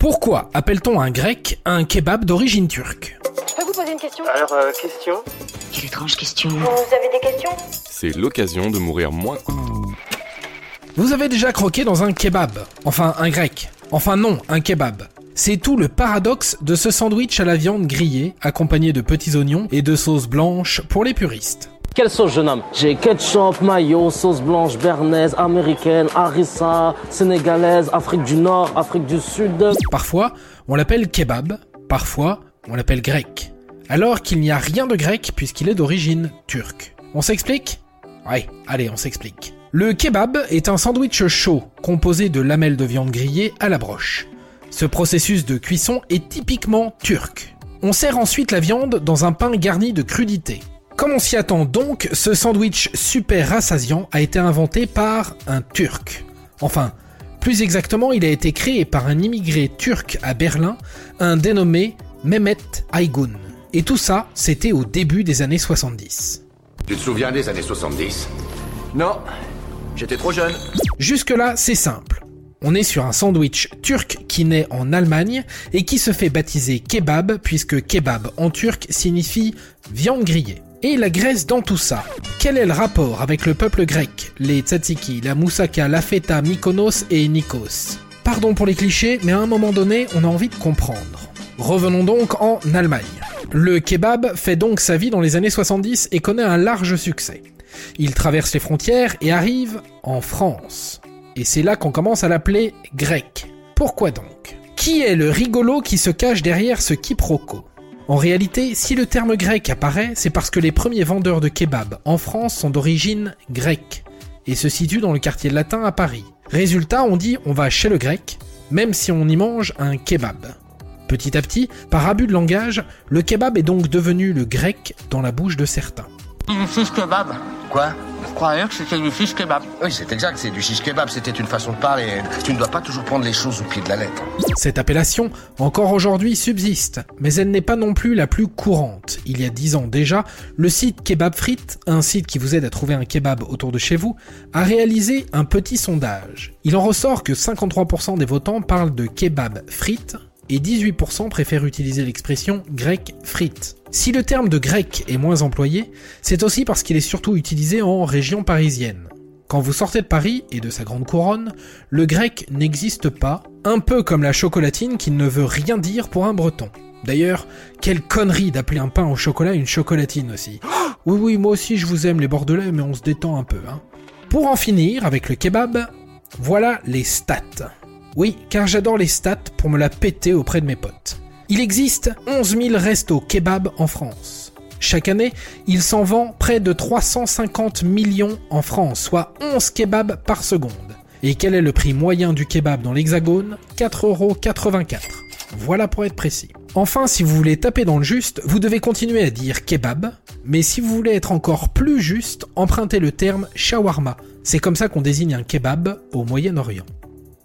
Pourquoi appelle-t-on un grec un kebab d'origine turque Je peux vous poser une question Alors, euh, question Quelle étrange question. Vous avez des questions C'est l'occasion de mourir moins. Vous avez déjà croqué dans un kebab Enfin, un grec. Enfin non, un kebab. C'est tout le paradoxe de ce sandwich à la viande grillée, accompagné de petits oignons et de sauce blanche pour les puristes. Quelle sauce, jeune homme? J'ai ketchup, mayo, sauce blanche, bernaise, américaine, harissa, sénégalaise, Afrique du Nord, Afrique du Sud. Parfois, on l'appelle kebab, parfois, on l'appelle grec. Alors qu'il n'y a rien de grec puisqu'il est d'origine turque. On s'explique? Ouais, allez, on s'explique. Le kebab est un sandwich chaud, composé de lamelles de viande grillée à la broche. Ce processus de cuisson est typiquement turc. On sert ensuite la viande dans un pain garni de crudités. Comme on s'y attend donc, ce sandwich super rassasiant a été inventé par un turc. Enfin, plus exactement, il a été créé par un immigré turc à Berlin, un dénommé Mehmet Aygun. Et tout ça, c'était au début des années 70. Tu te souviens des années 70 Non, j'étais trop jeune. Jusque-là, c'est simple. On est sur un sandwich turc qui naît en Allemagne et qui se fait baptiser kebab puisque kebab en turc signifie viande grillée. Et la Grèce dans tout ça Quel est le rapport avec le peuple grec Les tzatziki, la moussaka, la feta, Mykonos et Nikos? Pardon pour les clichés, mais à un moment donné, on a envie de comprendre. Revenons donc en Allemagne. Le kebab fait donc sa vie dans les années 70 et connaît un large succès. Il traverse les frontières et arrive en France. Et c'est là qu'on commence à l'appeler grec. Pourquoi donc? Qui est le rigolo qui se cache derrière ce quiproquo? En réalité, si le terme grec apparaît, c'est parce que les premiers vendeurs de kebab en France sont d'origine grecque et se situent dans le quartier latin à Paris. Résultat, on dit on va chez le grec, même si on y mange un kebab. Petit à petit, par abus de langage, le kebab est donc devenu le grec dans la bouche de certains. Kebab. Quoi? Croyais que c'était du fish kebab. Oui, c'est exact, c'est du shish kebab, c'était une façon de parler. Tu ne dois pas toujours prendre les choses au pied de la lettre. Cette appellation, encore aujourd'hui, subsiste, mais elle n'est pas non plus la plus courante. Il y a dix ans déjà, le site Kebab Frites, un site qui vous aide à trouver un kebab autour de chez vous, a réalisé un petit sondage. Il en ressort que 53% des votants parlent de kebab frites et 18% préfèrent utiliser l'expression grec frites. Si le terme de grec est moins employé, c'est aussi parce qu'il est surtout utilisé en région parisienne. Quand vous sortez de Paris et de sa grande couronne, le grec n'existe pas, un peu comme la chocolatine qui ne veut rien dire pour un breton. D'ailleurs, quelle connerie d'appeler un pain au chocolat une chocolatine aussi. Oui oui, moi aussi je vous aime les bordelais, mais on se détend un peu, hein. Pour en finir avec le kebab, voilà les stats. Oui, car j'adore les stats pour me la péter auprès de mes potes. Il existe 11 000 restos kebab en France. Chaque année, il s'en vend près de 350 millions en France, soit 11 kebabs par seconde. Et quel est le prix moyen du kebab dans l'Hexagone? 4,84€. Voilà pour être précis. Enfin, si vous voulez taper dans le juste, vous devez continuer à dire kebab, mais si vous voulez être encore plus juste, empruntez le terme shawarma. C'est comme ça qu'on désigne un kebab au Moyen-Orient.